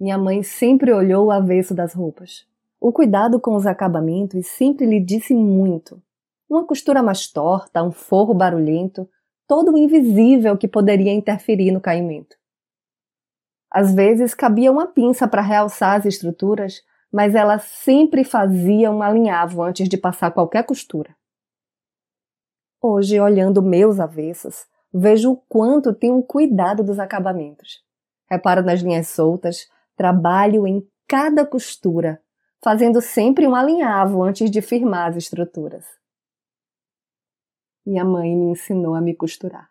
Minha mãe sempre olhou o avesso das roupas. O cuidado com os acabamentos sempre lhe disse muito. Uma costura mais torta, um forro barulhento, todo o invisível que poderia interferir no caimento. Às vezes cabia uma pinça para realçar as estruturas, mas ela sempre fazia um alinhavo antes de passar qualquer costura. Hoje, olhando meus avessos, vejo o quanto tenho cuidado dos acabamentos. Reparo nas linhas soltas, trabalho em cada costura, fazendo sempre um alinhavo antes de firmar as estruturas. Minha mãe me ensinou a me costurar.